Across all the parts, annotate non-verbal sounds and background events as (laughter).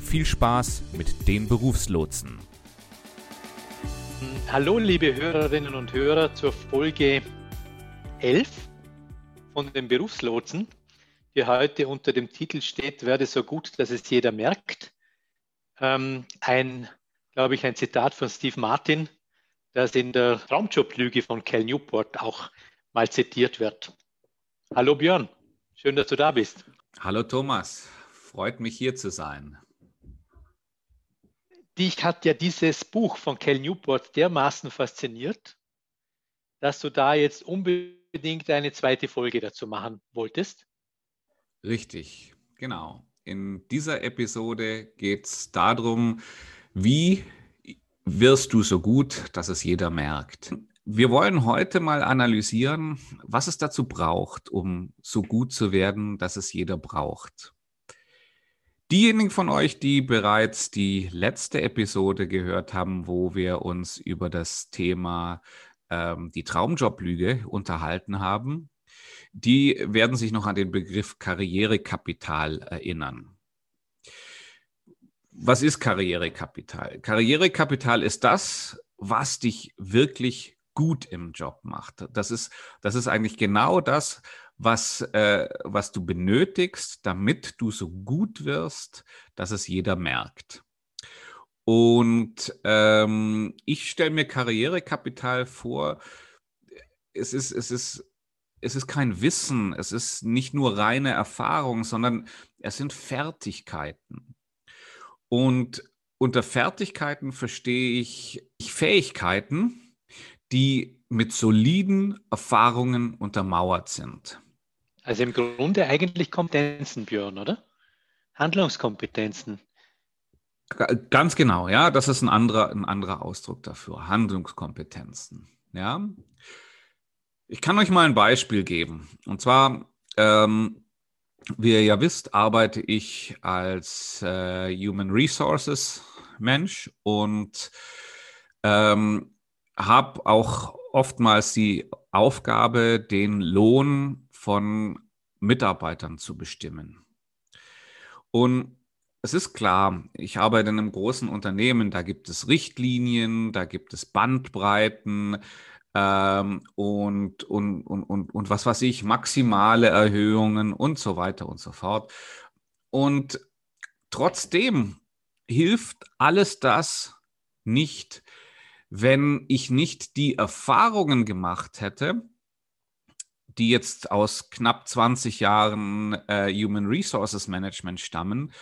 viel Spaß mit den Berufslotsen. Hallo liebe Hörerinnen und Hörer zur Folge 11 von den Berufslotsen, die heute unter dem Titel steht, werde so gut, dass es jeder merkt. Ähm, ein, glaube ich, ein Zitat von Steve Martin, das in der Traumjob-Lüge von Cal Newport auch mal zitiert wird. Hallo Björn, schön, dass du da bist. Hallo Thomas, freut mich hier zu sein. Dich hat ja dieses Buch von Cal Newport dermaßen fasziniert, dass du da jetzt unbedingt eine zweite Folge dazu machen wolltest. Richtig, genau. In dieser Episode geht es darum, wie wirst du so gut, dass es jeder merkt. Wir wollen heute mal analysieren, was es dazu braucht, um so gut zu werden, dass es jeder braucht. Diejenigen von euch, die bereits die letzte Episode gehört haben, wo wir uns über das Thema ähm, die Traumjoblüge unterhalten haben, die werden sich noch an den Begriff Karrierekapital erinnern. Was ist Karrierekapital? Karrierekapital ist das, was dich wirklich gut im Job macht. Das ist, das ist eigentlich genau das, was, äh, was du benötigst, damit du so gut wirst, dass es jeder merkt. Und ähm, ich stelle mir Karrierekapital vor, es ist, es ist, es ist kein Wissen, es ist nicht nur reine Erfahrung, sondern es sind Fertigkeiten. Und unter Fertigkeiten verstehe ich Fähigkeiten, die mit soliden Erfahrungen untermauert sind. Also im Grunde eigentlich Kompetenzen, Björn, oder? Handlungskompetenzen. Ganz genau, ja, das ist ein anderer, ein anderer Ausdruck dafür. Handlungskompetenzen. Ja. Ich kann euch mal ein Beispiel geben. Und zwar, ähm, wie ihr ja wisst, arbeite ich als äh, Human Resources Mensch und ähm, habe auch oftmals die Aufgabe, den Lohn von Mitarbeitern zu bestimmen. Und es ist klar, ich arbeite in einem großen Unternehmen, da gibt es Richtlinien, da gibt es Bandbreiten ähm, und, und, und, und, und was weiß ich, maximale Erhöhungen und so weiter und so fort. Und trotzdem hilft alles das nicht, wenn ich nicht die Erfahrungen gemacht hätte, die jetzt aus knapp 20 Jahren äh, Human Resources Management stammen,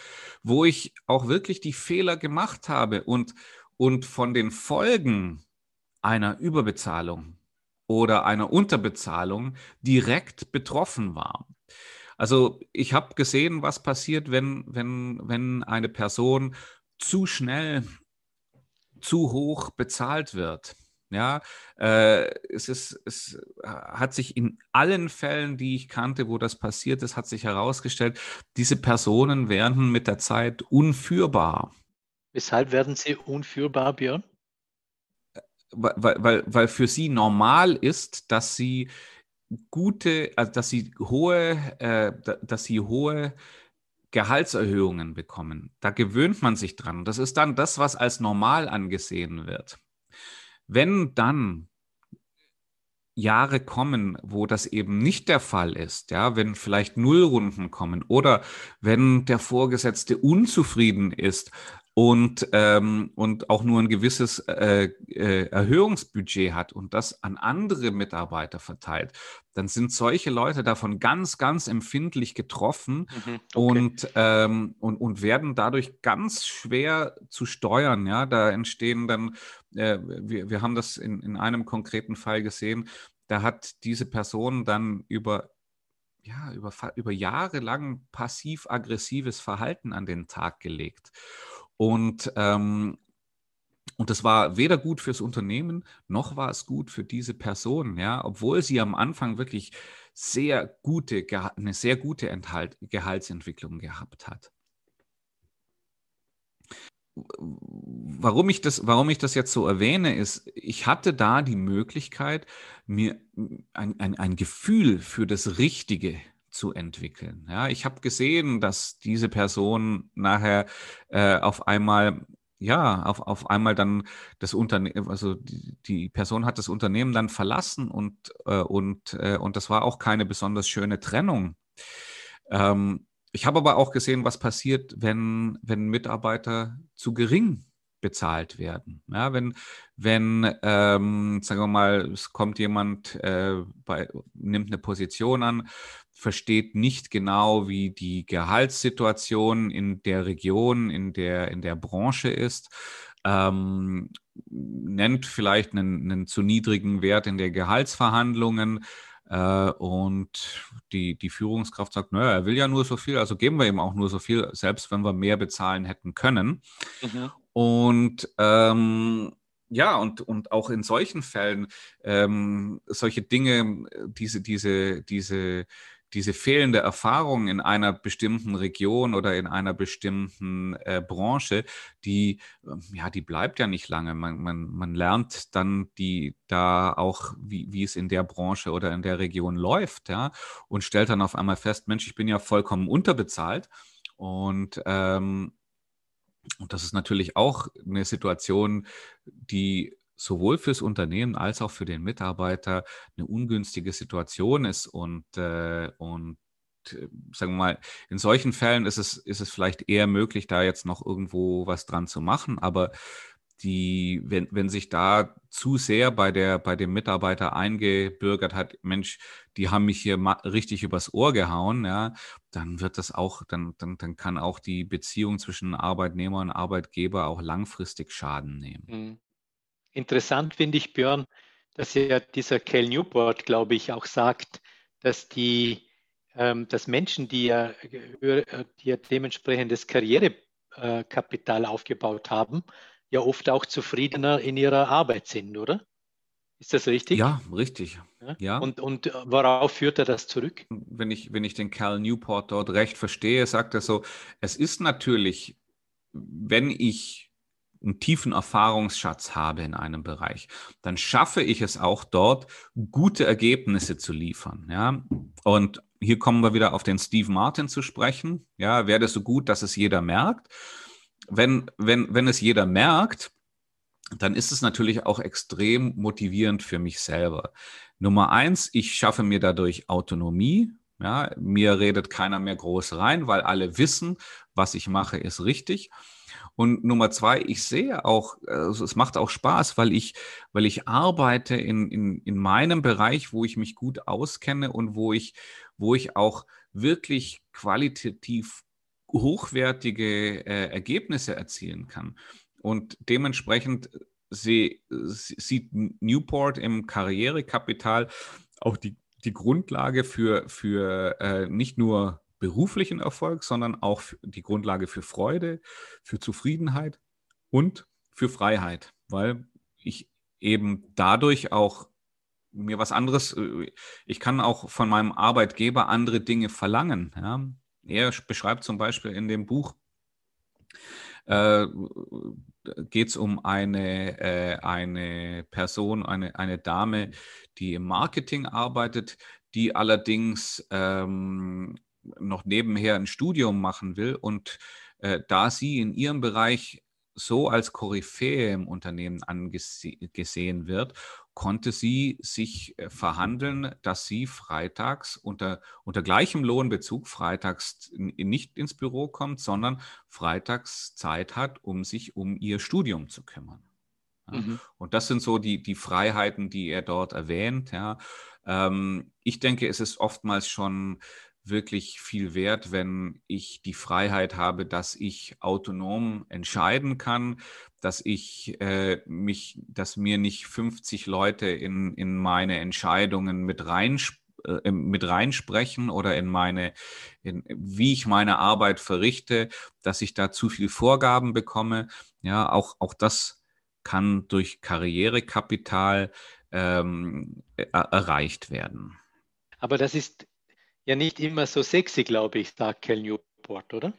wo ich auch wirklich die Fehler gemacht habe und, und von den Folgen einer Überbezahlung oder einer Unterbezahlung direkt betroffen war. Also ich habe gesehen, was passiert, wenn, wenn, wenn eine Person zu schnell zu hoch bezahlt wird. Ja, äh, es, ist, es hat sich in allen Fällen, die ich kannte, wo das passiert ist, hat sich herausgestellt, diese Personen werden mit der Zeit unführbar. Weshalb werden sie unführbar, Björn? Weil, weil, weil für sie normal ist, dass sie gute, also dass sie hohe, äh, dass sie hohe Gehaltserhöhungen bekommen. Da gewöhnt man sich dran. Das ist dann das, was als normal angesehen wird. Wenn dann Jahre kommen, wo das eben nicht der Fall ist, ja, wenn vielleicht Nullrunden kommen oder wenn der Vorgesetzte unzufrieden ist und, ähm, und auch nur ein gewisses äh, äh, Erhöhungsbudget hat und das an andere Mitarbeiter verteilt, dann sind solche Leute davon ganz, ganz empfindlich getroffen mhm, okay. und, ähm, und, und werden dadurch ganz schwer zu steuern. Ja, da entstehen dann, äh, wir, wir haben das in, in einem konkreten Fall gesehen, da hat diese Person dann über ja, über, über Jahre lang passiv-aggressives Verhalten an den Tag gelegt. Und, ähm, und das war weder gut fürs Unternehmen, noch war es gut für diese Person, ja, obwohl sie am Anfang wirklich sehr gute, eine sehr gute Enthalt, Gehaltsentwicklung gehabt hat. Warum ich das, warum ich das jetzt so erwähne, ist, ich hatte da die Möglichkeit, mir ein, ein, ein Gefühl für das Richtige zu entwickeln. Ja, ich habe gesehen, dass diese Person nachher äh, auf einmal ja, auf, auf einmal dann das Unternehmen, also die, die, Person hat das Unternehmen dann verlassen und, äh, und, äh, und das war auch keine besonders schöne Trennung. Ähm, ich habe aber auch gesehen, was passiert, wenn, wenn Mitarbeiter zu gering bezahlt werden. Ja, wenn, wenn ähm, sagen wir mal, es kommt jemand, äh, bei, nimmt eine Position an, versteht nicht genau, wie die Gehaltssituation in der Region, in der, in der Branche ist, ähm, nennt vielleicht einen, einen zu niedrigen Wert in der Gehaltsverhandlungen, äh, und die, die Führungskraft sagt, naja, er will ja nur so viel, also geben wir ihm auch nur so viel, selbst wenn wir mehr bezahlen hätten können. Mhm. Und ähm, ja, und, und auch in solchen Fällen ähm, solche Dinge, diese, diese, diese diese fehlende Erfahrung in einer bestimmten Region oder in einer bestimmten äh, Branche, die, äh, ja, die bleibt ja nicht lange. Man, man, man lernt dann die da auch, wie, wie es in der Branche oder in der Region läuft, ja, und stellt dann auf einmal fest, Mensch, ich bin ja vollkommen unterbezahlt. Und ähm, und das ist natürlich auch eine Situation, die sowohl fürs Unternehmen als auch für den Mitarbeiter eine ungünstige Situation ist. Und, äh, und äh, sagen wir mal, in solchen Fällen ist es, ist es vielleicht eher möglich, da jetzt noch irgendwo was dran zu machen. Aber die, wenn, wenn sich da zu sehr bei der, bei dem Mitarbeiter eingebürgert hat, Mensch, die haben mich hier richtig übers Ohr gehauen, ja, dann wird das auch, dann, dann, dann kann auch die Beziehung zwischen Arbeitnehmer und Arbeitgeber auch langfristig Schaden nehmen. Interessant finde ich, Björn, dass ja dieser Cal Newport, glaube ich, auch sagt, dass die ähm, dass Menschen, die ja, äh, die ja dementsprechendes Karrierekapital aufgebaut haben, ja oft auch zufriedener in ihrer Arbeit sind, oder? Ist das richtig? Ja, richtig. Ja? ja. Und, und worauf führt er das zurück? Wenn ich, wenn ich den Cal Newport dort recht verstehe, sagt er so, es ist natürlich, wenn ich einen tiefen Erfahrungsschatz habe in einem Bereich, dann schaffe ich es auch dort, gute Ergebnisse zu liefern. Ja? Und hier kommen wir wieder auf den Steve Martin zu sprechen. Ja, werde so gut, dass es jeder merkt. Wenn, wenn, wenn es jeder merkt, dann ist es natürlich auch extrem motivierend für mich selber. Nummer eins, ich schaffe mir dadurch Autonomie. Ja, mir redet keiner mehr groß rein, weil alle wissen, was ich mache, ist richtig. Und Nummer zwei, ich sehe auch, also es macht auch Spaß, weil ich, weil ich arbeite in, in, in meinem Bereich, wo ich mich gut auskenne und wo ich, wo ich auch wirklich qualitativ hochwertige äh, Ergebnisse erzielen kann. Und dementsprechend sie, sieht Newport im Karrierekapital auch die, die Grundlage für, für äh, nicht nur beruflichen Erfolg, sondern auch die Grundlage für Freude, für Zufriedenheit und für Freiheit, weil ich eben dadurch auch mir was anderes, äh, ich kann auch von meinem Arbeitgeber andere Dinge verlangen. Ja. Er beschreibt zum Beispiel in dem Buch, äh, geht es um eine, äh, eine Person, eine, eine Dame, die im Marketing arbeitet, die allerdings ähm, noch nebenher ein Studium machen will und äh, da sie in ihrem Bereich so als Koryphäe im Unternehmen angesehen wird, konnte sie sich äh, verhandeln, dass sie freitags unter, unter gleichem Lohnbezug freitags nicht ins Büro kommt, sondern freitags Zeit hat, um sich um ihr Studium zu kümmern. Ja. Mhm. Und das sind so die, die Freiheiten, die er dort erwähnt. Ja. Ähm, ich denke, es ist oftmals schon wirklich viel wert, wenn ich die Freiheit habe, dass ich autonom entscheiden kann, dass ich äh, mich, dass mir nicht 50 Leute in, in meine Entscheidungen mit rein äh, mit reinsprechen oder in meine, in, wie ich meine Arbeit verrichte, dass ich da zu viel Vorgaben bekomme. Ja, auch, auch das kann durch Karrierekapital ähm, er, erreicht werden. Aber das ist ja nicht immer so sexy, glaube ich, sagt Cal Newport, oder?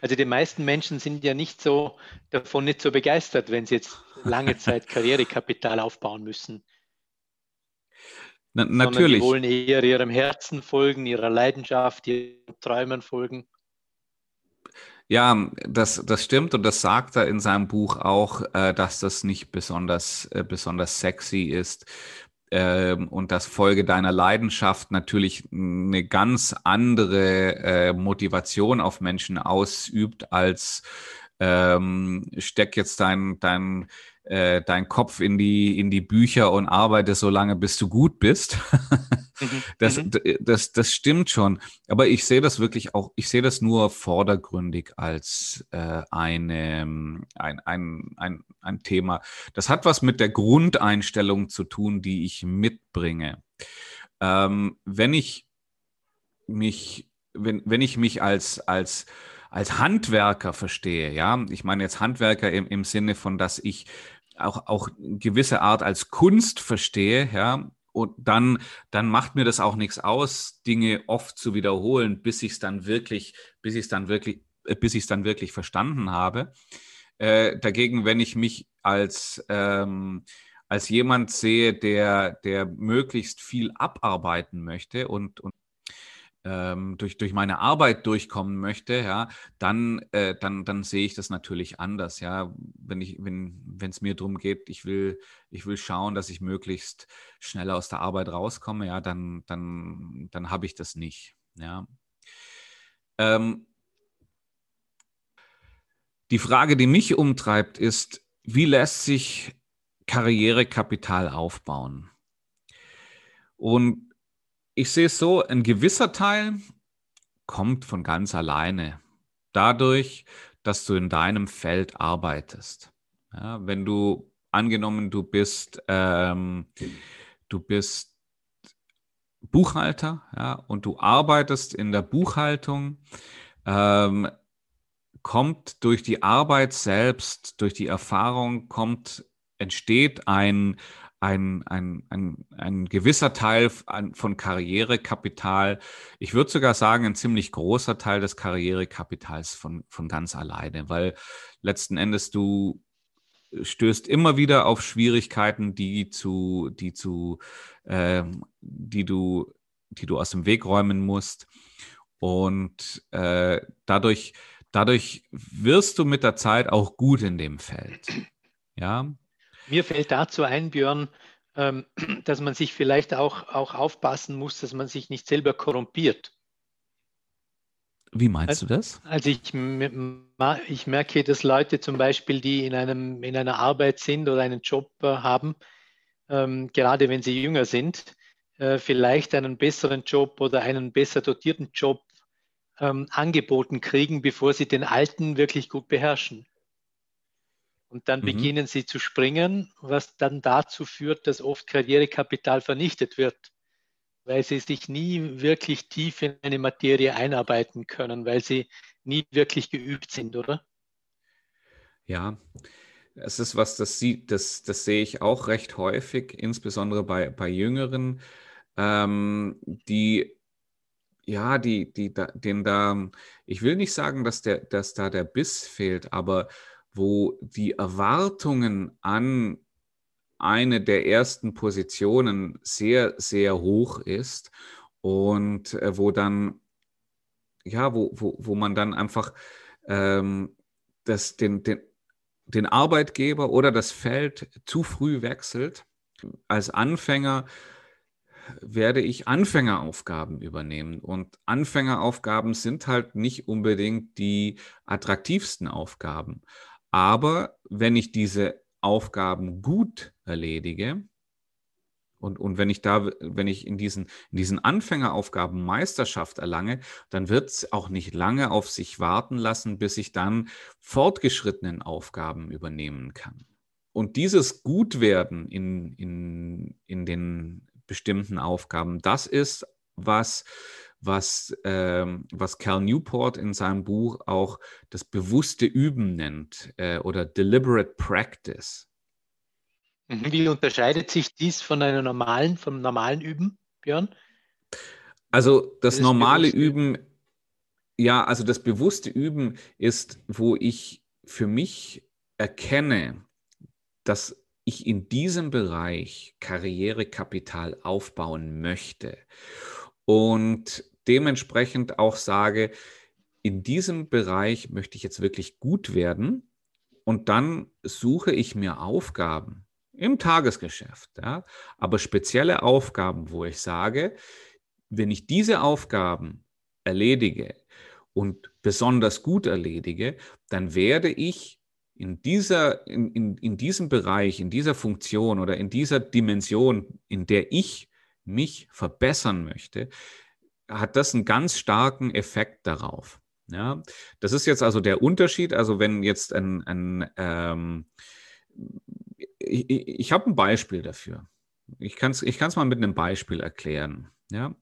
Also die meisten Menschen sind ja nicht so davon nicht so begeistert, wenn sie jetzt lange (laughs) Zeit Karrierekapital aufbauen müssen. Na, natürlich. Die wollen eher ihrem Herzen folgen, ihrer Leidenschaft, ihren Träumen folgen. Ja, das, das stimmt und das sagt er in seinem Buch auch, äh, dass das nicht besonders, äh, besonders sexy ist ähm, und dass Folge deiner Leidenschaft natürlich eine ganz andere äh, Motivation auf Menschen ausübt als ähm, steck jetzt dein, dein äh, dein Kopf in die, in die Bücher und arbeite so lange, bis du gut bist. Mhm. (laughs) das, mhm. das, das stimmt schon. Aber ich sehe das wirklich auch, ich sehe das nur vordergründig als äh, eine, ein, ein, ein, ein Thema. Das hat was mit der Grundeinstellung zu tun, die ich mitbringe. Ähm, wenn ich mich, wenn, wenn ich mich als, als als Handwerker verstehe, ja, ich meine jetzt Handwerker im, im Sinne von, dass ich auch, auch gewisse Art als Kunst verstehe, ja, und dann, dann macht mir das auch nichts aus, Dinge oft zu wiederholen, bis ich es dann wirklich, bis ich es dann wirklich, äh, bis ich es dann wirklich verstanden habe. Äh, dagegen, wenn ich mich als, ähm, als jemand sehe, der, der möglichst viel abarbeiten möchte und, und ähm, durch, durch meine Arbeit durchkommen möchte, ja, dann, äh, dann, dann sehe ich das natürlich anders, ja. Wenn ich, wenn, es mir darum geht, ich will, ich will schauen, dass ich möglichst schnell aus der Arbeit rauskomme, ja, dann, dann, dann habe ich das nicht. Ja. Ähm, die Frage, die mich umtreibt, ist, wie lässt sich Karrierekapital aufbauen? Und ich sehe es so, ein gewisser Teil kommt von ganz alleine. Dadurch, dass du in deinem Feld arbeitest. Ja, wenn du angenommen, du bist, ähm, du bist Buchhalter ja, und du arbeitest in der Buchhaltung, ähm, kommt durch die Arbeit selbst, durch die Erfahrung, kommt, entsteht ein, ein, ein, ein, ein gewisser Teil von Karrierekapital, ich würde sogar sagen, ein ziemlich großer Teil des Karrierekapitals von, von ganz alleine, weil letzten Endes du stößt immer wieder auf Schwierigkeiten, die zu, die zu, äh, die du, die du aus dem Weg räumen musst. Und äh, dadurch, dadurch wirst du mit der Zeit auch gut in dem Feld. Ja, mir fällt dazu ein, Björn, ähm, (clears throat) dass man sich vielleicht auch, auch aufpassen muss, dass man sich nicht selber korrumpiert. Wie meinst du das? Also ich, ich merke, dass Leute zum Beispiel, die in, einem, in einer Arbeit sind oder einen Job äh, haben, ähm, gerade wenn sie jünger sind, äh, vielleicht einen besseren Job oder einen besser dotierten Job ähm, angeboten kriegen, bevor sie den alten wirklich gut beherrschen. Und dann mhm. beginnen sie zu springen, was dann dazu führt, dass oft Karrierekapital vernichtet wird, weil sie sich nie wirklich tief in eine Materie einarbeiten können, weil sie nie wirklich geübt sind, oder? Ja, es ist was, das sieht, das, das sehe ich auch recht häufig, insbesondere bei, bei Jüngeren, ähm, die ja, die, die, da, den da, ich will nicht sagen, dass der, dass da der Biss fehlt, aber wo die Erwartungen an eine der ersten Positionen sehr, sehr hoch ist und äh, wo dann, ja, wo, wo, wo man dann einfach ähm, das, den, den, den Arbeitgeber oder das Feld zu früh wechselt. Als Anfänger werde ich Anfängeraufgaben übernehmen. Und Anfängeraufgaben sind halt nicht unbedingt die attraktivsten Aufgaben. Aber wenn ich diese Aufgaben gut erledige, und, und wenn ich da, wenn ich in diesen, in diesen Anfängeraufgaben Meisterschaft erlange, dann wird es auch nicht lange auf sich warten lassen, bis ich dann fortgeschrittenen Aufgaben übernehmen kann. Und dieses Gutwerden in, in, in den bestimmten Aufgaben, das ist was, was, ähm, was Cal Newport in seinem Buch auch das bewusste Üben nennt äh, oder deliberate practice. Mhm. Wie unterscheidet sich dies von einer normalen, vom normalen Üben, Björn? Also das normale Üben, ja, also das bewusste Üben ist, wo ich für mich erkenne, dass ich in diesem Bereich Karrierekapital aufbauen möchte und dementsprechend auch sage, in diesem Bereich möchte ich jetzt wirklich gut werden und dann suche ich mir Aufgaben im Tagesgeschäft, ja, aber spezielle Aufgaben, wo ich sage, wenn ich diese Aufgaben erledige und besonders gut erledige, dann werde ich in, dieser, in, in, in diesem Bereich, in dieser Funktion oder in dieser Dimension, in der ich mich verbessern möchte, hat das einen ganz starken Effekt darauf. Ja, das ist jetzt also der Unterschied. Also wenn jetzt ein, ein ähm, ich, ich habe ein Beispiel dafür. Ich kann es ich mal mit einem Beispiel erklären. Ja,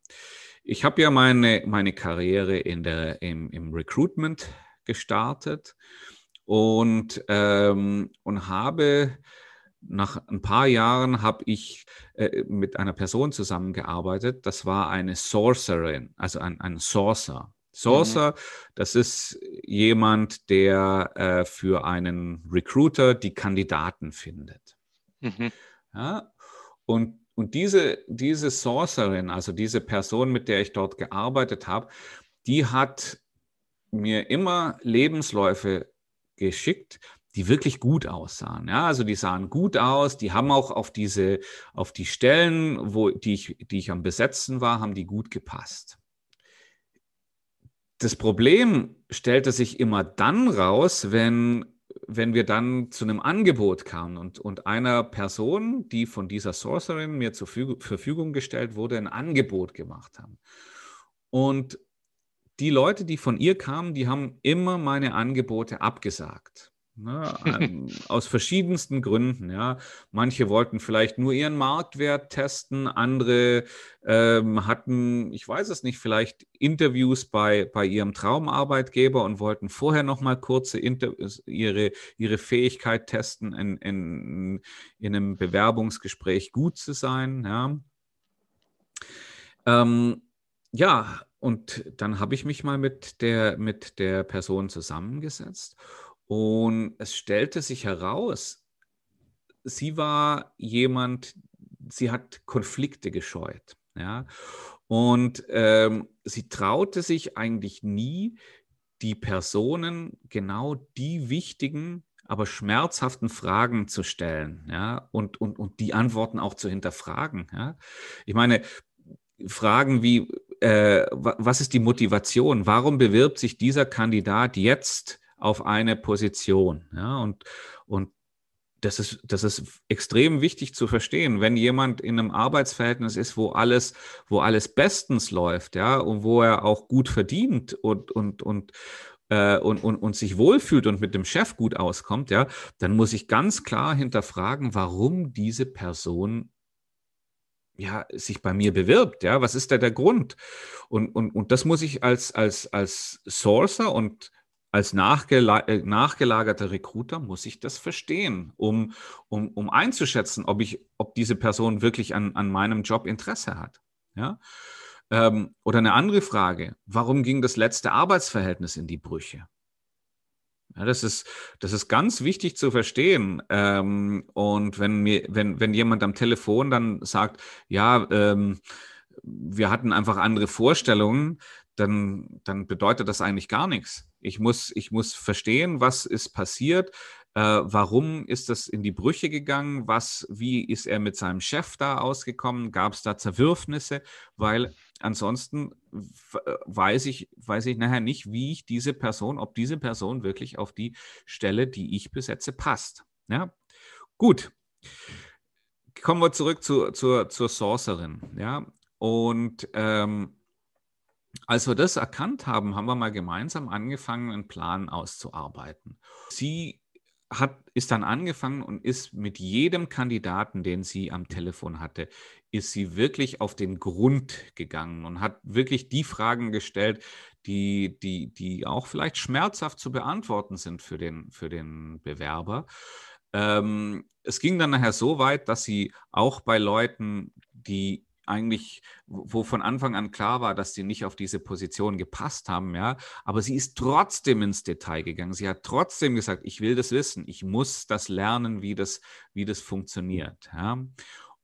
ich habe ja meine, meine Karriere in der, im, im Recruitment gestartet und, ähm, und habe nach ein paar Jahren habe ich äh, mit einer Person zusammengearbeitet. Das war eine Sorcerin, also ein, ein Sorcerer. Sorcerer, mhm. das ist jemand, der äh, für einen Recruiter die Kandidaten findet. Mhm. Ja? Und, und diese, diese Sorcerin, also diese Person, mit der ich dort gearbeitet habe, die hat mir immer Lebensläufe geschickt, die wirklich gut aussahen. Ja, also die sahen gut aus, die haben auch auf diese, auf die Stellen, wo, die ich, die ich am Besetzen war, haben die gut gepasst. Das Problem stellte sich immer dann raus, wenn, wenn wir dann zu einem Angebot kamen und, und einer Person, die von dieser Sorcerin mir zur Verfügung gestellt wurde, ein Angebot gemacht haben. Und die Leute, die von ihr kamen, die haben immer meine Angebote abgesagt. Ne, aus verschiedensten Gründen. Ja. Manche wollten vielleicht nur ihren Marktwert testen, andere ähm, hatten, ich weiß es nicht, vielleicht Interviews bei, bei ihrem Traumarbeitgeber und wollten vorher noch mal kurze Inter ihre, ihre Fähigkeit testen, in, in, in einem Bewerbungsgespräch gut zu sein. Ja. Ähm, ja, und dann habe ich mich mal mit der, mit der Person zusammengesetzt und es stellte sich heraus, sie war jemand, sie hat Konflikte gescheut. Ja? Und ähm, sie traute sich eigentlich nie, die Personen genau die wichtigen, aber schmerzhaften Fragen zu stellen, ja, und, und, und die Antworten auch zu hinterfragen. Ja. Ich meine, Fragen wie, äh, was ist die Motivation? Warum bewirbt sich dieser Kandidat jetzt auf eine Position? Ja, und, und das ist, das ist extrem wichtig zu verstehen. Wenn jemand in einem Arbeitsverhältnis ist, wo alles, wo alles bestens läuft, ja, und wo er auch gut verdient und, und, und, äh, und, und, und sich wohlfühlt und mit dem Chef gut auskommt, ja, dann muss ich ganz klar hinterfragen, warum diese Person ja, sich bei mir bewirbt, ja, was ist da der Grund? Und, und, und das muss ich als, als, als Sourcer und als nachgela äh, nachgelagerter Recruiter muss ich das verstehen, um, um, um einzuschätzen, ob ich, ob diese Person wirklich an, an meinem Job Interesse hat. Ja? Ähm, oder eine andere Frage, warum ging das letzte Arbeitsverhältnis in die Brüche? Ja, das, ist, das ist ganz wichtig zu verstehen. Ähm, und wenn, mir, wenn, wenn jemand am Telefon dann sagt, ja, ähm, wir hatten einfach andere Vorstellungen, dann, dann bedeutet das eigentlich gar nichts. Ich muss, ich muss verstehen, was ist passiert, äh, warum ist das in die Brüche gegangen, was, wie ist er mit seinem Chef da ausgekommen, gab es da Zerwürfnisse, weil ansonsten äh, weiß ich, weiß ich nachher nicht, wie ich diese Person, ob diese Person wirklich auf die Stelle, die ich besetze, passt. Ja, gut. Kommen wir zurück zu, zur, zur Sorcerin. Ja, und ähm, als wir das erkannt haben, haben wir mal gemeinsam angefangen, einen Plan auszuarbeiten. Sie hat, ist dann angefangen und ist mit jedem Kandidaten, den sie am Telefon hatte, ist sie wirklich auf den Grund gegangen und hat wirklich die Fragen gestellt, die, die, die auch vielleicht schmerzhaft zu beantworten sind für den, für den Bewerber. Ähm, es ging dann nachher so weit, dass sie auch bei Leuten, die eigentlich, wo von Anfang an klar war, dass sie nicht auf diese Position gepasst haben, ja, aber sie ist trotzdem ins Detail gegangen. Sie hat trotzdem gesagt, ich will das wissen, ich muss das lernen, wie das, wie das funktioniert, ja.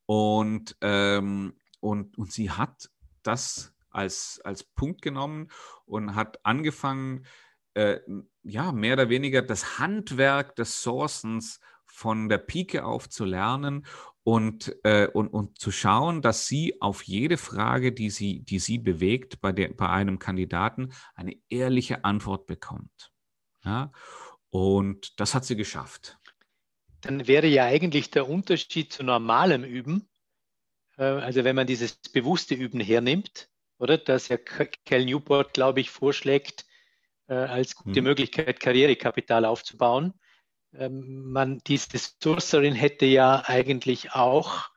Und, ähm, und, und sie hat das als, als Punkt genommen und hat angefangen, äh, ja, mehr oder weniger das Handwerk des Sourcens von der Pike auf zu lernen und, äh, und, und zu schauen, dass sie auf jede Frage, die sie, die sie bewegt, bei, der, bei einem Kandidaten eine ehrliche Antwort bekommt. Ja? Und das hat sie geschafft. Dann wäre ja eigentlich der Unterschied zu normalem Üben, äh, also wenn man dieses bewusste Üben hernimmt, oder? Dass ja Cal Newport, glaube ich, vorschlägt, äh, als gute hm. Möglichkeit, Karrierekapital aufzubauen ähm, man, diese Sourcerin hätte ja eigentlich auch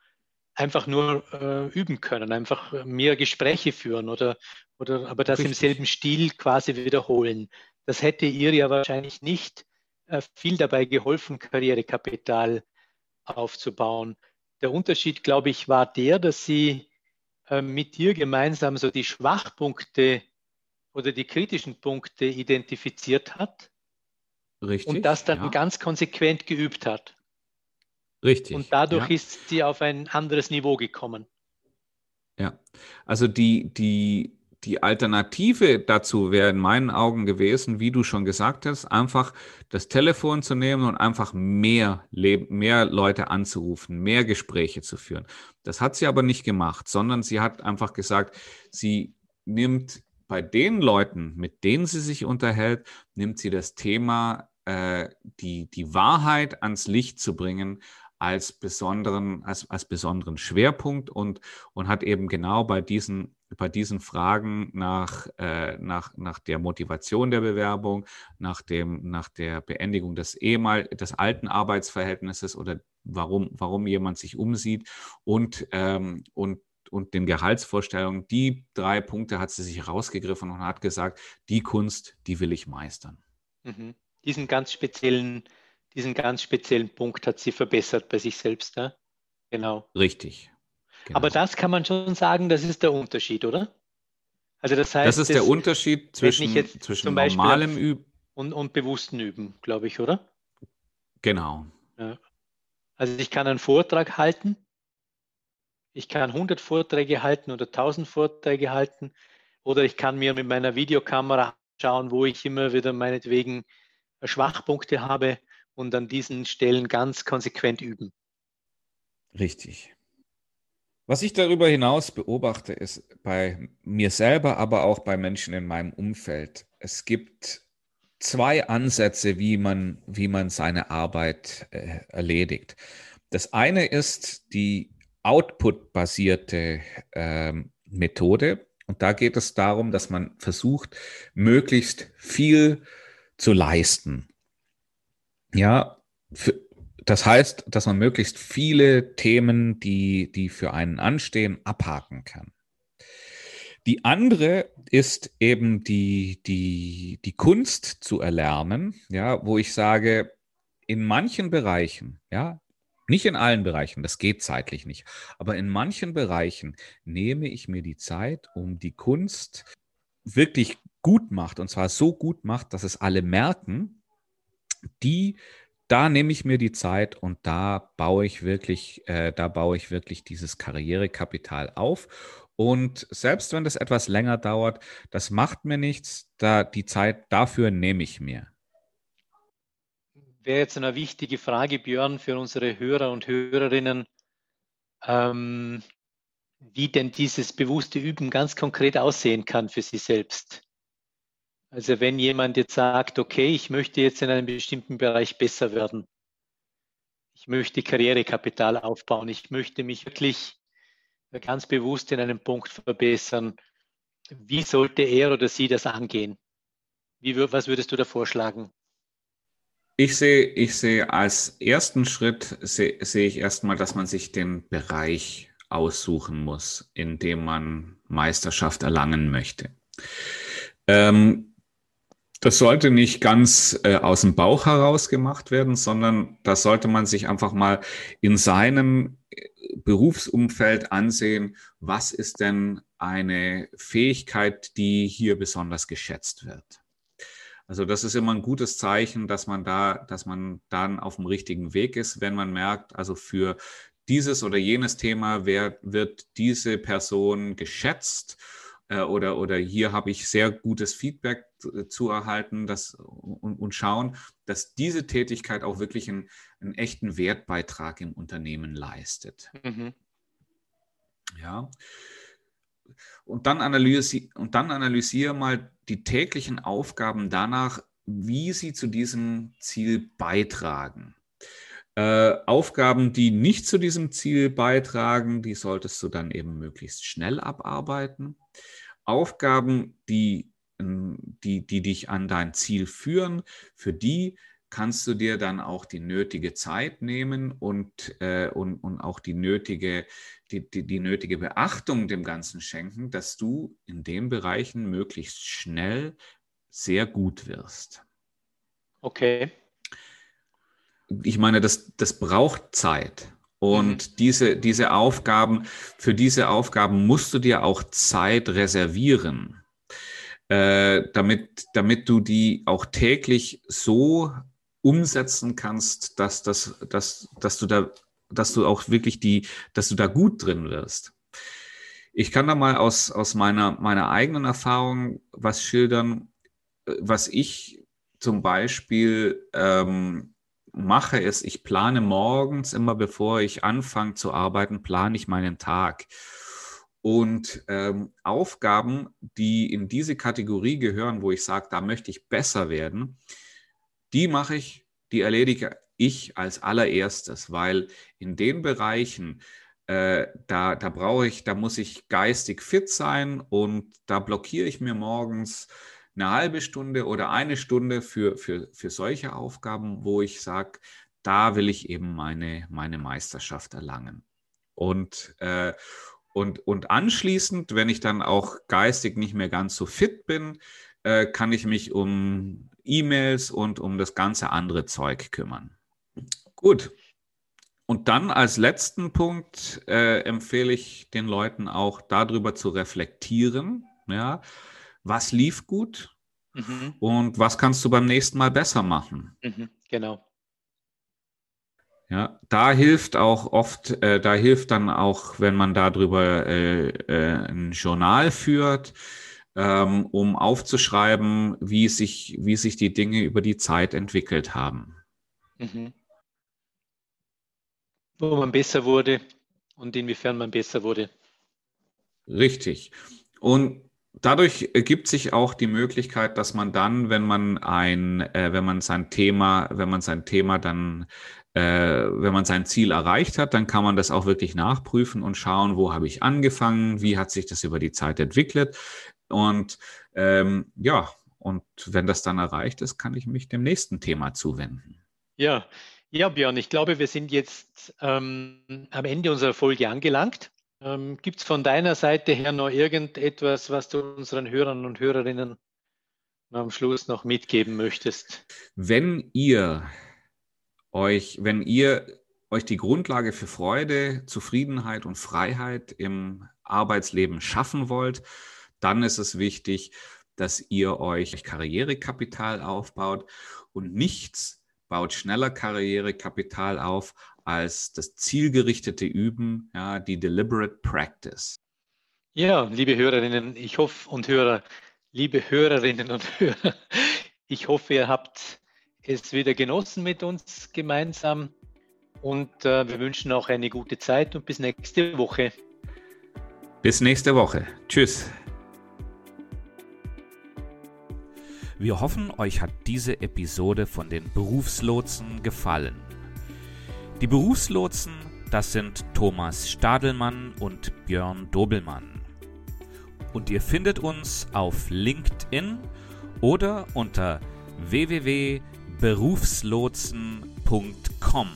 einfach nur äh, üben können, einfach mehr Gespräche führen oder, oder aber das Richtig. im selben Stil quasi wiederholen. Das hätte ihr ja wahrscheinlich nicht äh, viel dabei geholfen, Karrierekapital aufzubauen. Der Unterschied, glaube ich, war der, dass sie äh, mit dir gemeinsam so die Schwachpunkte oder die kritischen Punkte identifiziert hat Richtig. Und das dann ja. ganz konsequent geübt hat. Richtig. Und dadurch ja. ist sie auf ein anderes Niveau gekommen. Ja, also die, die, die Alternative dazu wäre in meinen Augen gewesen, wie du schon gesagt hast, einfach das Telefon zu nehmen und einfach mehr, mehr Leute anzurufen, mehr Gespräche zu führen. Das hat sie aber nicht gemacht, sondern sie hat einfach gesagt, sie nimmt bei den Leuten, mit denen sie sich unterhält, nimmt sie das Thema äh, die, die Wahrheit ans Licht zu bringen als besonderen, als, als besonderen Schwerpunkt und, und hat eben genau bei diesen, bei diesen Fragen nach, äh, nach, nach der Motivation der Bewerbung, nach, dem, nach der Beendigung des ehemal des alten Arbeitsverhältnisses oder warum, warum jemand sich umsieht und, ähm, und und den Gehaltsvorstellungen, die drei Punkte hat sie sich rausgegriffen und hat gesagt, die Kunst, die will ich meistern. Mhm diesen ganz speziellen, diesen ganz speziellen Punkt hat sie verbessert bei sich selbst. Ja? Genau. Richtig. Genau. Aber das kann man schon sagen, das ist der Unterschied, oder? Also das heißt, das ist der Unterschied zwischen, zwischen normalem Üben und, und bewussten Üben, glaube ich, oder? Genau. Ja. Also ich kann einen Vortrag halten, ich kann 100 Vorträge halten oder 1000 Vorträge halten oder ich kann mir mit meiner Videokamera schauen, wo ich immer wieder meinetwegen Schwachpunkte habe und an diesen Stellen ganz konsequent üben. Richtig. Was ich darüber hinaus beobachte, ist bei mir selber, aber auch bei Menschen in meinem Umfeld. Es gibt zwei Ansätze, wie man, wie man seine Arbeit äh, erledigt. Das eine ist die Output-basierte äh, Methode. Und da geht es darum, dass man versucht, möglichst viel zu leisten. Ja, für, das heißt, dass man möglichst viele Themen, die, die für einen anstehen, abhaken kann. Die andere ist eben die, die, die Kunst zu erlernen, ja, wo ich sage, in manchen Bereichen, ja, nicht in allen Bereichen, das geht zeitlich nicht, aber in manchen Bereichen nehme ich mir die Zeit, um die Kunst wirklich gut macht, und zwar so gut macht, dass es alle merken, die, da nehme ich mir die Zeit und da baue ich wirklich, äh, da baue ich wirklich dieses Karrierekapital auf. Und selbst wenn das etwas länger dauert, das macht mir nichts, da die Zeit dafür nehme ich mir. Wäre jetzt eine wichtige Frage, Björn, für unsere Hörer und Hörerinnen. Ähm, wie denn dieses bewusste Üben ganz konkret aussehen kann für Sie selbst. Also wenn jemand jetzt sagt, okay, ich möchte jetzt in einem bestimmten Bereich besser werden, ich möchte Karrierekapital aufbauen, ich möchte mich wirklich ganz bewusst in einem Punkt verbessern, wie sollte er oder sie das angehen? Wie, was würdest du da vorschlagen? ich sehe, ich sehe als ersten Schritt sehe, sehe ich erstmal, dass man sich den Bereich aussuchen muss, in dem man Meisterschaft erlangen möchte. Ähm, das sollte nicht ganz äh, aus dem Bauch heraus gemacht werden, sondern das sollte man sich einfach mal in seinem äh, Berufsumfeld ansehen, was ist denn eine Fähigkeit, die hier besonders geschätzt wird. Also das ist immer ein gutes Zeichen, dass man da, dass man dann auf dem richtigen Weg ist, wenn man merkt, also für dieses oder jenes Thema wer, wird diese Person geschätzt äh, oder, oder hier habe ich sehr gutes Feedback zu erhalten dass, und, und schauen, dass diese Tätigkeit auch wirklich einen, einen echten Wertbeitrag im Unternehmen leistet. Mhm. Ja. Und dann, analysi und dann analysiere mal die täglichen Aufgaben danach, wie sie zu diesem Ziel beitragen. Äh, Aufgaben, die nicht zu diesem Ziel beitragen, die solltest du dann eben möglichst schnell abarbeiten. Aufgaben, die, ähm, die, die dich an dein Ziel führen, für die kannst du dir dann auch die nötige Zeit nehmen und, äh, und, und auch die nötige, die, die, die nötige Beachtung dem Ganzen schenken, dass du in den Bereichen möglichst schnell sehr gut wirst. Okay. Ich meine, das, das braucht Zeit. Und mhm. diese, diese Aufgaben, für diese Aufgaben musst du dir auch Zeit reservieren, äh, damit, damit du die auch täglich so umsetzen kannst, dass, dass, dass, dass du da, dass du auch wirklich die, dass du da gut drin wirst. Ich kann da mal aus, aus meiner, meiner eigenen Erfahrung was schildern, was ich zum Beispiel ähm, mache, ist, ich plane morgens, immer bevor ich anfange zu arbeiten, plane ich meinen Tag. Und ähm, Aufgaben, die in diese Kategorie gehören, wo ich sage, da möchte ich besser werden, die mache ich, die erledige ich als allererstes, weil in den Bereichen, äh, da, da brauche ich, da muss ich geistig fit sein und da blockiere ich mir morgens eine halbe Stunde oder eine Stunde für, für, für solche Aufgaben, wo ich sage, da will ich eben meine, meine Meisterschaft erlangen. Und, äh, und, und anschließend, wenn ich dann auch geistig nicht mehr ganz so fit bin, äh, kann ich mich um E-Mails und um das ganze andere Zeug kümmern. Gut. Und dann als letzten Punkt äh, empfehle ich den Leuten auch darüber zu reflektieren. Ja, was lief gut mhm. und was kannst du beim nächsten Mal besser machen. Mhm, genau. Ja, da hilft auch oft, äh, da hilft dann auch, wenn man darüber äh, äh, ein Journal führt, ähm, um aufzuschreiben, wie sich, wie sich die Dinge über die Zeit entwickelt haben. Mhm. Wo man besser wurde und inwiefern man besser wurde. Richtig. Und dadurch ergibt sich auch die Möglichkeit, dass man dann, wenn man ein, äh, wenn man sein Thema, wenn man sein Thema dann, äh, wenn man sein Ziel erreicht hat, dann kann man das auch wirklich nachprüfen und schauen, wo habe ich angefangen, wie hat sich das über die Zeit entwickelt. Und ähm, ja, und wenn das dann erreicht ist, kann ich mich dem nächsten Thema zuwenden. Ja, ja, Björn, ich glaube, wir sind jetzt ähm, am Ende unserer Folge angelangt. Ähm, Gibt es von deiner Seite her noch irgendetwas, was du unseren Hörern und Hörerinnen am Schluss noch mitgeben möchtest? Wenn ihr euch, wenn ihr euch die Grundlage für Freude, Zufriedenheit und Freiheit im Arbeitsleben schaffen wollt, dann ist es wichtig, dass ihr euch Karrierekapital aufbaut und nichts baut schneller Karrierekapital auf als das zielgerichtete Üben, ja, die deliberate practice. Ja, liebe Hörerinnen, ich hoffe und Hörer, liebe Hörerinnen und (laughs) Hörer, ich hoffe, ihr habt es wieder genossen mit uns gemeinsam und äh, wir wünschen auch eine gute Zeit und bis nächste Woche. Bis nächste Woche. Tschüss. Wir hoffen, euch hat diese Episode von den Berufslotsen gefallen. Die Berufslotsen, das sind Thomas Stadelmann und Björn Dobelmann. Und ihr findet uns auf LinkedIn oder unter www.bdl-lotsen.de. berufslotsen.com.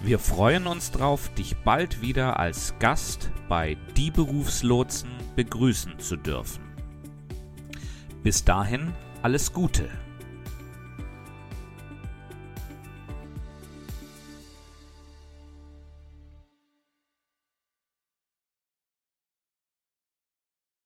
Wir freuen uns darauf, dich bald wieder als Gast bei Die Berufslotsen begrüßen zu dürfen. Bis dahin alles Gute.